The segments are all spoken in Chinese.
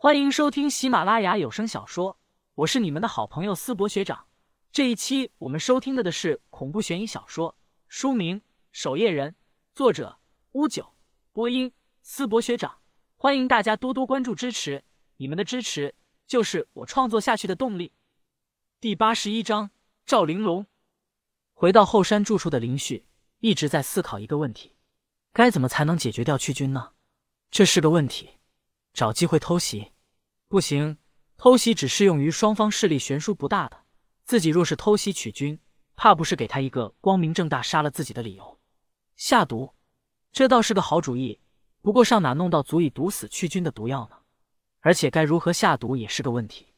欢迎收听喜马拉雅有声小说，我是你们的好朋友思博学长。这一期我们收听的的是恐怖悬疑小说，书名《守夜人》，作者乌九，播音思博学长。欢迎大家多多关注支持，你们的支持就是我创作下去的动力。第八十一章，赵玲珑回到后山住处的林旭一直在思考一个问题：该怎么才能解决掉去军呢？这是个问题。找机会偷袭，不行。偷袭只适用于双方势力悬殊不大的。自己若是偷袭取军，怕不是给他一个光明正大杀了自己的理由。下毒，这倒是个好主意。不过上哪弄到足以毒死去军的毒药呢？而且该如何下毒也是个问题。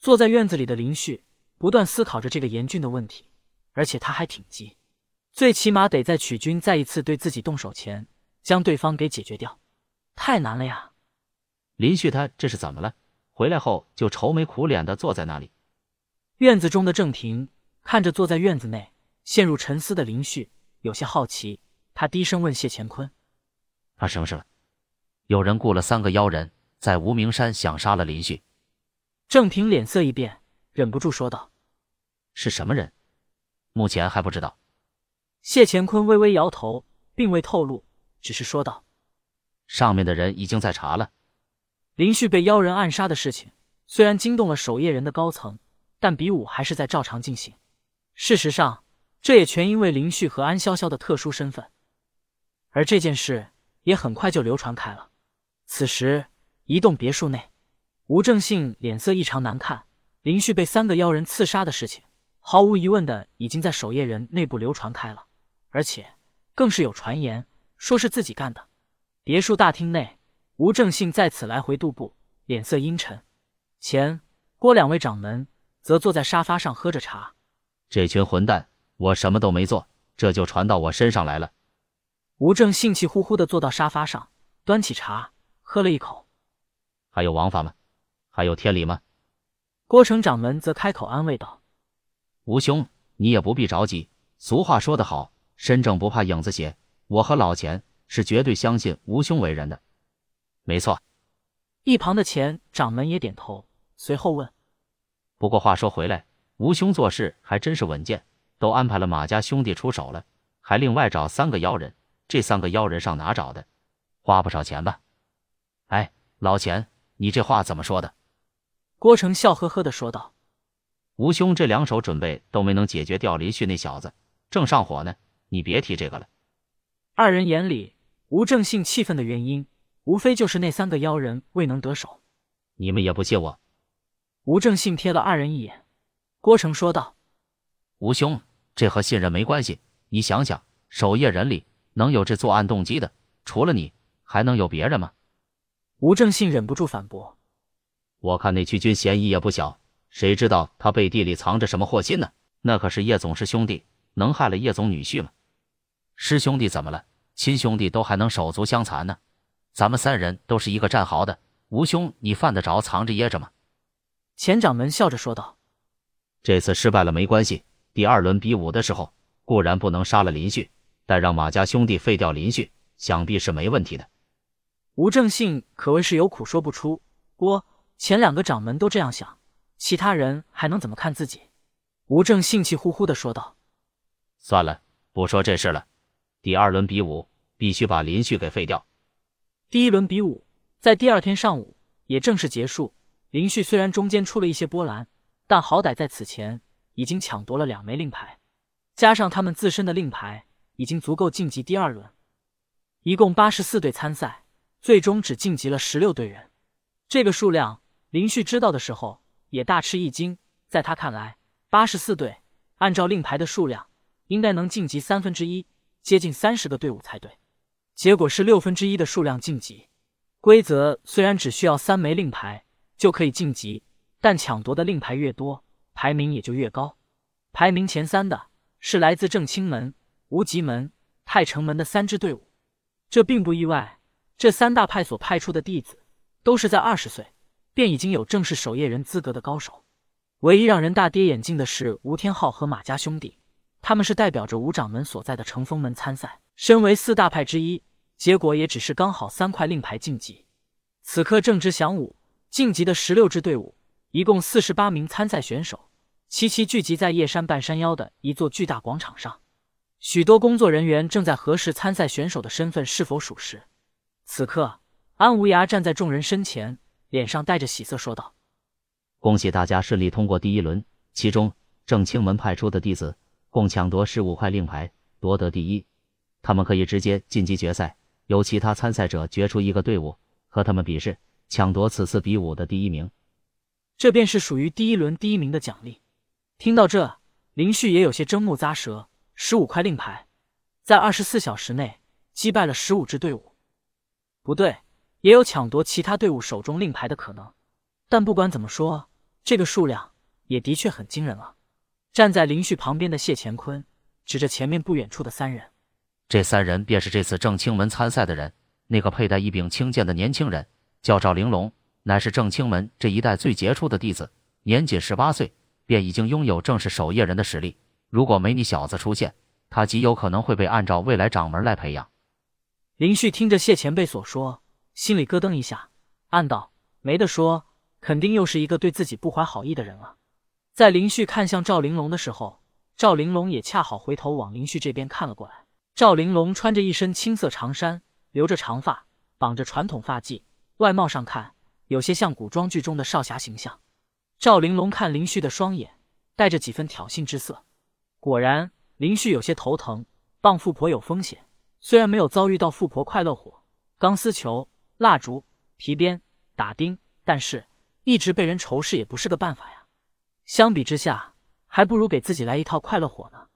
坐在院子里的林旭不断思考着这个严峻的问题，而且他还挺急，最起码得在取军再一次对自己动手前，将对方给解决掉。太难了呀！林旭他这是怎么了？回来后就愁眉苦脸的坐在那里。院子中的郑婷看着坐在院子内陷入沉思的林旭，有些好奇。他低声问谢乾坤：“发生什么事了？有人雇了三个妖人，在无名山想杀了林旭。”郑婷脸色一变，忍不住说道：“是什么人？目前还不知道。”谢乾坤微微摇头，并未透露，只是说道：“上面的人已经在查了。”林旭被妖人暗杀的事情，虽然惊动了守夜人的高层，但比武还是在照常进行。事实上，这也全因为林旭和安潇潇的特殊身份。而这件事也很快就流传开了。此时，一栋别墅内，吴正信脸色异常难看。林旭被三个妖人刺杀的事情，毫无疑问的已经在守夜人内部流传开了，而且更是有传言说是自己干的。别墅大厅内。吴正信在此来回踱步，脸色阴沉。钱、郭两位掌门则坐在沙发上喝着茶。这群混蛋，我什么都没做，这就传到我身上来了。吴正信气呼呼的坐到沙发上，端起茶喝了一口。还有王法吗？还有天理吗？郭成掌门则开口安慰道：“吴兄，你也不必着急。俗话说得好，身正不怕影子斜。我和老钱是绝对相信吴兄为人的。”没错，一旁的钱掌门也点头，随后问：“不过话说回来，吴兄做事还真是稳健，都安排了马家兄弟出手了，还另外找三个妖人，这三个妖人上哪找的？花不少钱吧？”哎，老钱，你这话怎么说的？郭成笑呵呵的说道：“吴兄这两手准备都没能解决掉林旭那小子，正上火呢，你别提这个了。”二人眼里吴正信气愤的原因。无非就是那三个妖人未能得手，你们也不信我。吴正信瞥了二人一眼，郭成说道：“吴兄，这和信任没关系。你想想，守夜人里能有这作案动机的，除了你，还能有别人吗？”吴正信忍不住反驳：“我看那屈军嫌疑也不小，谁知道他背地里藏着什么祸心呢？那可是叶总师兄弟，能害了叶总女婿吗？师兄弟怎么了？亲兄弟都还能手足相残呢？”咱们三人都是一个战壕的，吴兄，你犯得着藏着掖着吗？钱掌门笑着说道：“这次失败了没关系，第二轮比武的时候固然不能杀了林旭，但让马家兄弟废掉林旭，想必是没问题的。”吴正信可谓是有苦说不出。郭、前两个掌门都这样想，其他人还能怎么看自己？吴正信气呼呼的说道：“算了，不说这事了。第二轮比武必须把林旭给废掉。”第一轮比武在第二天上午也正式结束。林旭虽然中间出了一些波澜，但好歹在此前已经抢夺了两枚令牌，加上他们自身的令牌，已经足够晋级第二轮。一共八十四队参赛，最终只晋级了十六队人。这个数量，林旭知道的时候也大吃一惊。在他看来，八十四队按照令牌的数量，应该能晋级三分之一，接近三十个队伍才对。结果是六分之一的数量晋级。规则虽然只需要三枚令牌就可以晋级，但抢夺的令牌越多，排名也就越高。排名前三的是来自正清门、无极门、太城门的三支队伍。这并不意外，这三大派所派出的弟子都是在二十岁便已经有正式守夜人资格的高手。唯一让人大跌眼镜的是吴天昊和马家兄弟，他们是代表着吴掌门所在的乘风门参赛，身为四大派之一。结果也只是刚好三块令牌晋级。此刻正值晌午，晋级的十六支队伍，一共四十八名参赛选手，齐齐聚集在夜山半山腰的一座巨大广场上。许多工作人员正在核实参赛选手的身份是否属实。此刻，安无涯站在众人身前，脸上带着喜色说道：“恭喜大家顺利通过第一轮，其中正清门派出的弟子共抢夺十五块令牌，夺得第一。他们可以直接晋级决赛，由其他参赛者决出一个队伍和他们比试，抢夺此次比武的第一名。这便是属于第一轮第一名的奖励。”听到这，林旭也有些瞠目咂舌。十五块令牌，在二十四小时内击败了十五支队伍。不对，也有抢夺其他队伍手中令牌的可能。但不管怎么说，这个数量也的确很惊人了。站在林旭旁边的谢乾坤指着前面不远处的三人，这三人便是这次正清门参赛的人。那个佩戴一柄青剑的年轻人叫赵玲珑，乃是正清门这一代最杰出的弟子，年仅十八岁便已经拥有正式守夜人的实力。如果没你小子出现，他极有可能会被按照未来掌门来培养。林旭听着谢前辈所说，心里咯噔一下，暗道：没得说，肯定又是一个对自己不怀好意的人了。在林旭看向赵玲珑的时候，赵玲珑也恰好回头往林旭这边看了过来。赵玲珑穿着一身青色长衫，留着长发，绑着传统发髻，外貌上看有些像古装剧中的少侠形象。赵玲珑看林旭的双眼，带着几分挑衅之色。果然，林旭有些头疼。傍富婆有风险，虽然没有遭遇到富婆快乐火、钢丝球、蜡烛、皮鞭、打钉，但是一直被人仇视也不是个办法呀。相比之下，还不如给自己来一套快乐火呢。